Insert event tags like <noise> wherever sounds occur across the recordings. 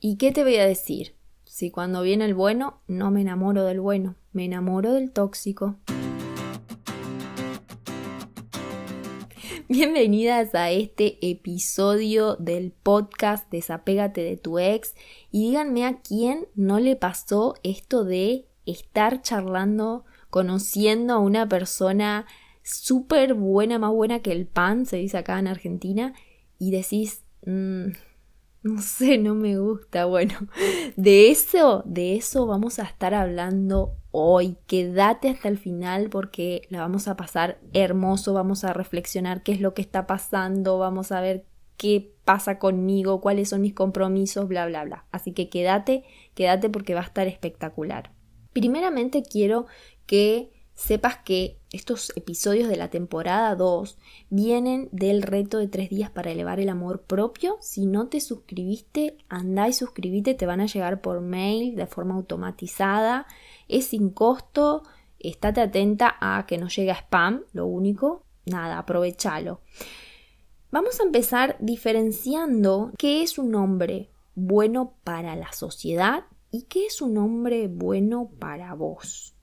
¿Y qué te voy a decir? Si cuando viene el bueno, no me enamoro del bueno, me enamoro del tóxico. <laughs> Bienvenidas a este episodio del podcast Desapégate de tu ex y díganme a quién no le pasó esto de estar charlando, conociendo a una persona súper buena, más buena que el pan, se dice acá en Argentina, y decís, mm, no sé, no me gusta. Bueno, de eso, de eso vamos a estar hablando hoy. Quédate hasta el final porque la vamos a pasar hermoso, vamos a reflexionar qué es lo que está pasando, vamos a ver qué pasa conmigo, cuáles son mis compromisos, bla, bla, bla. Así que quédate, quédate porque va a estar espectacular. Primeramente quiero que sepas que estos episodios de la temporada 2 vienen del reto de tres días para elevar el amor propio. Si no te suscribiste, andá y suscríbete, te van a llegar por mail de forma automatizada. Es sin costo, estate atenta a que no llegue spam, lo único. Nada, aprovechalo. Vamos a empezar diferenciando qué es un hombre bueno para la sociedad y qué es un hombre bueno para vos.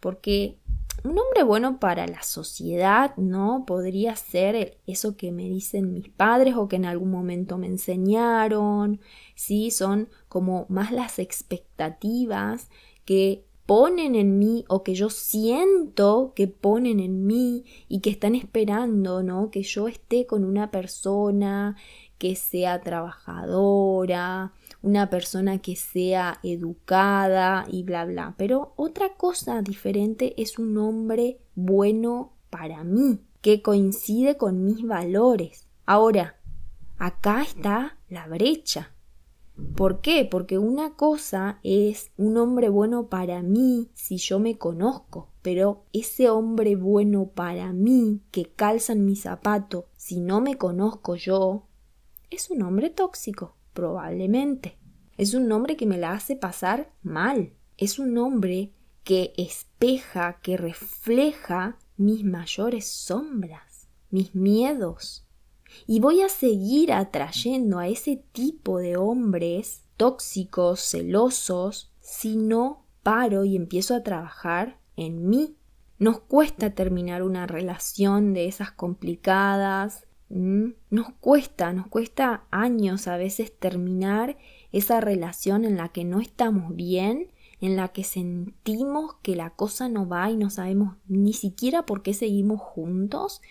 Porque un hombre bueno para la sociedad, ¿no? Podría ser eso que me dicen mis padres o que en algún momento me enseñaron, ¿sí? Son como más las expectativas que ponen en mí o que yo siento que ponen en mí y que están esperando, ¿no? Que yo esté con una persona que sea trabajadora, una persona que sea educada y bla bla. Pero otra cosa diferente es un hombre bueno para mí, que coincide con mis valores. Ahora, acá está la brecha. ¿Por qué? Porque una cosa es un hombre bueno para mí si yo me conozco, pero ese hombre bueno para mí que calza en mi zapato si no me conozco yo, es un hombre tóxico. Probablemente. Es un nombre que me la hace pasar mal. Es un nombre que espeja, que refleja mis mayores sombras, mis miedos. Y voy a seguir atrayendo a ese tipo de hombres tóxicos, celosos, si no paro y empiezo a trabajar en mí. Nos cuesta terminar una relación de esas complicadas, Mm, nos cuesta, nos cuesta años a veces terminar esa relación en la que no estamos bien, en la que sentimos que la cosa no va y no sabemos ni siquiera por qué seguimos juntos.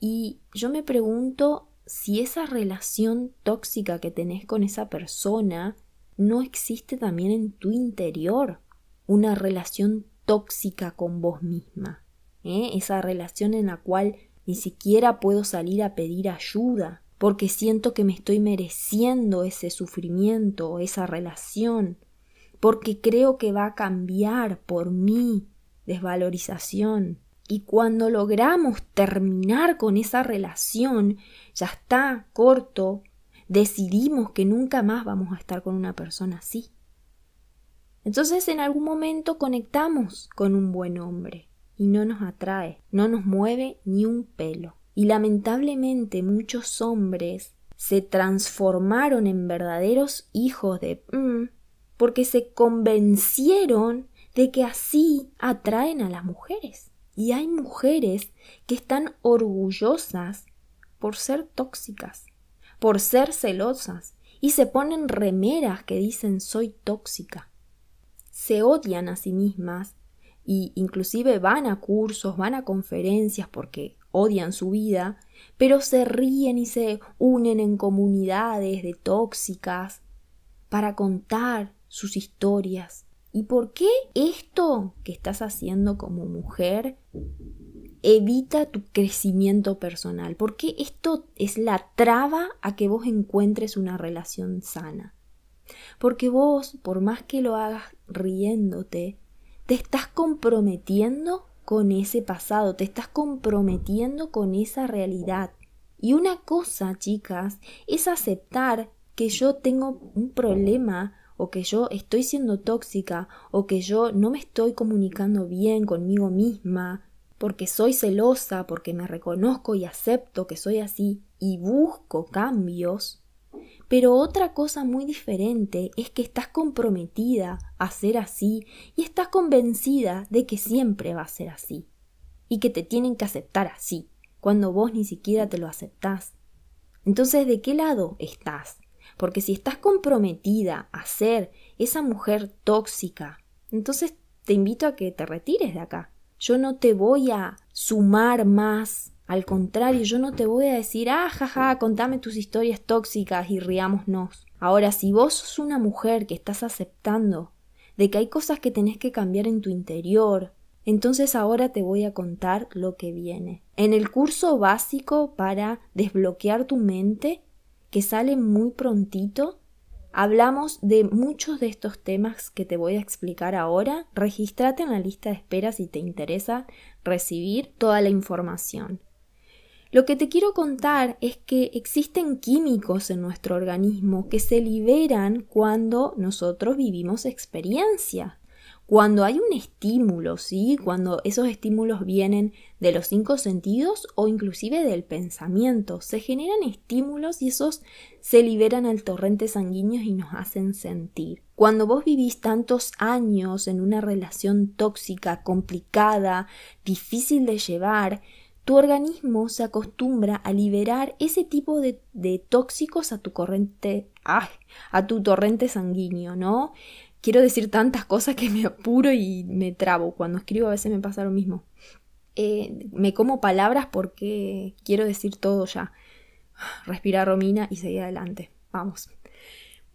Y yo me pregunto si esa relación tóxica que tenés con esa persona no existe también en tu interior, una relación tóxica con vos misma, ¿eh? esa relación en la cual ni siquiera puedo salir a pedir ayuda, porque siento que me estoy mereciendo ese sufrimiento, esa relación, porque creo que va a cambiar por mí desvalorización. Y cuando logramos terminar con esa relación, ya está corto, decidimos que nunca más vamos a estar con una persona así. Entonces en algún momento conectamos con un buen hombre y no nos atrae, no nos mueve ni un pelo. Y lamentablemente muchos hombres se transformaron en verdaderos hijos de mm, porque se convencieron de que así atraen a las mujeres. Y hay mujeres que están orgullosas por ser tóxicas, por ser celosas, y se ponen remeras que dicen soy tóxica. Se odian a sí mismas y inclusive van a cursos, van a conferencias porque odian su vida, pero se ríen y se unen en comunidades de tóxicas para contar sus historias. ¿Y por qué esto que estás haciendo como mujer evita tu crecimiento personal? ¿Por qué esto es la traba a que vos encuentres una relación sana? Porque vos, por más que lo hagas riéndote, te estás comprometiendo con ese pasado, te estás comprometiendo con esa realidad. Y una cosa, chicas, es aceptar que yo tengo un problema o que yo estoy siendo tóxica o que yo no me estoy comunicando bien conmigo misma porque soy celosa, porque me reconozco y acepto que soy así y busco cambios, Pero otra cosa muy diferente es que estás comprometida a ser así y estás convencida de que siempre va a ser así y que te tienen que aceptar así, cuando vos ni siquiera te lo aceptás. Entonces, ¿de qué lado estás? Porque si estás comprometida a ser esa mujer tóxica, entonces te invito a que te retires de acá. Yo no te voy a sumar más al contrario, yo no te voy a decir, ah, jaja, contame tus historias tóxicas y riámonos. Ahora, si vos sos una mujer que estás aceptando de que hay cosas que tenés que cambiar en tu interior, entonces ahora te voy a contar lo que viene. En el curso básico para desbloquear tu mente, que sale muy prontito, Hablamos de muchos de estos temas que te voy a explicar ahora. Regístrate en la lista de espera si te interesa recibir toda la información. Lo que te quiero contar es que existen químicos en nuestro organismo que se liberan cuando nosotros vivimos experiencia. Cuando hay un estímulo, ¿sí? Cuando esos estímulos vienen de los cinco sentidos o inclusive del pensamiento, se generan estímulos y esos se liberan al torrente sanguíneo y nos hacen sentir. Cuando vos vivís tantos años en una relación tóxica, complicada, difícil de llevar, tu organismo se acostumbra a liberar ese tipo de, tóxicos a tu corriente, a tu torrente sanguíneo, ¿no? Quiero decir tantas cosas que me apuro y me trabo. Cuando escribo a veces me pasa lo mismo. Eh, me como palabras porque quiero decir todo ya. Respira Romina y seguir adelante. Vamos.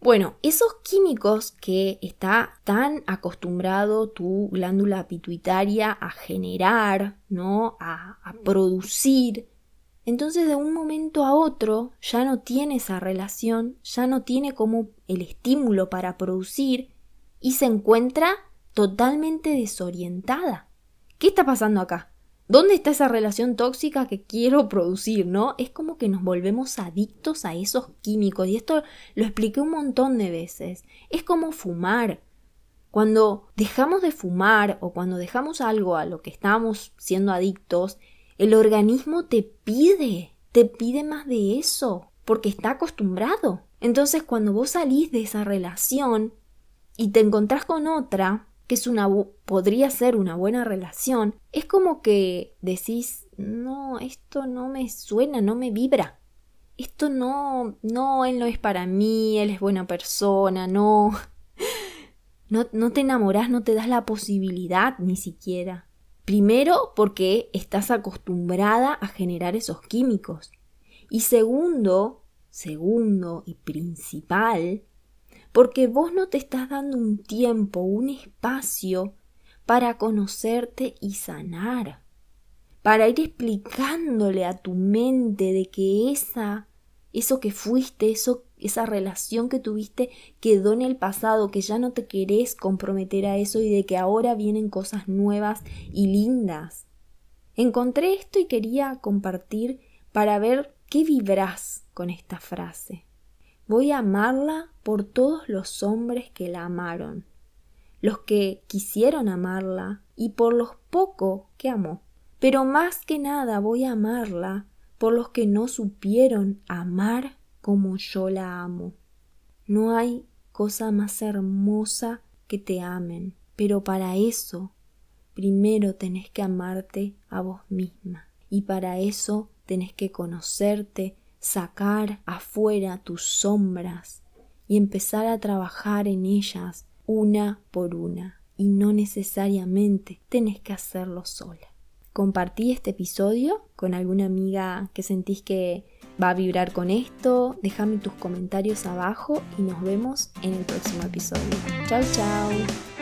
Bueno, esos químicos que está tan acostumbrado tu glándula pituitaria a generar, ¿no? A, a, producir, entonces de un momento a otro ya no tiene esa relación, ya no tiene como el estímulo para producir y se encuentra totalmente desorientada. ¿Qué está pasando acá? ¿Dónde está esa relación tóxica que quiero producir, no? Es como que nos volvemos adictos a esos químicos y esto lo expliqué un montón de veces. Es como fumar. Cuando dejamos de fumar o cuando dejamos algo a lo que estamos siendo adictos, el organismo te pide, te pide más de eso, porque está acostumbrado. Entonces cuando vos salís de esa relación y te encontrás con otra, que es una podría ser una buena relación, es como que decís, no, esto no me suena, no me vibra. Esto no, no, él no es para mí, él es buena persona, no. <laughs> No, no te enamorás, no te das la posibilidad ni siquiera. Primero, porque estás acostumbrada a generar esos químicos. Y segundo, segundo y principal, porque vos no te estás dando un tiempo, un espacio para conocerte y sanar, para ir explicándole a tu mente de que esa, eso que fuiste, eso, esa relación que tuviste quedó en el pasado, que ya no te querés comprometer a eso y de que ahora vienen cosas nuevas y lindas. Encontré esto y quería compartir para ver qué vibras con esta frase. Voy a amarla por todos los hombres que la amaron, los que quisieron amarla y por los poco que amó. Pero más que nada voy a amarla por los que no supieron amar como yo la amo. No hay cosa más hermosa que te amen, pero para eso primero tenés que amarte a vos misma y para eso tenés que conocerte, sacar afuera tus sombras y empezar a trabajar en ellas una por una y no necesariamente tenés que hacerlo sola. Compartí este episodio con alguna amiga que sentís que va a vibrar con esto, déjame tus comentarios abajo y nos vemos en el próximo episodio. Chao, chao.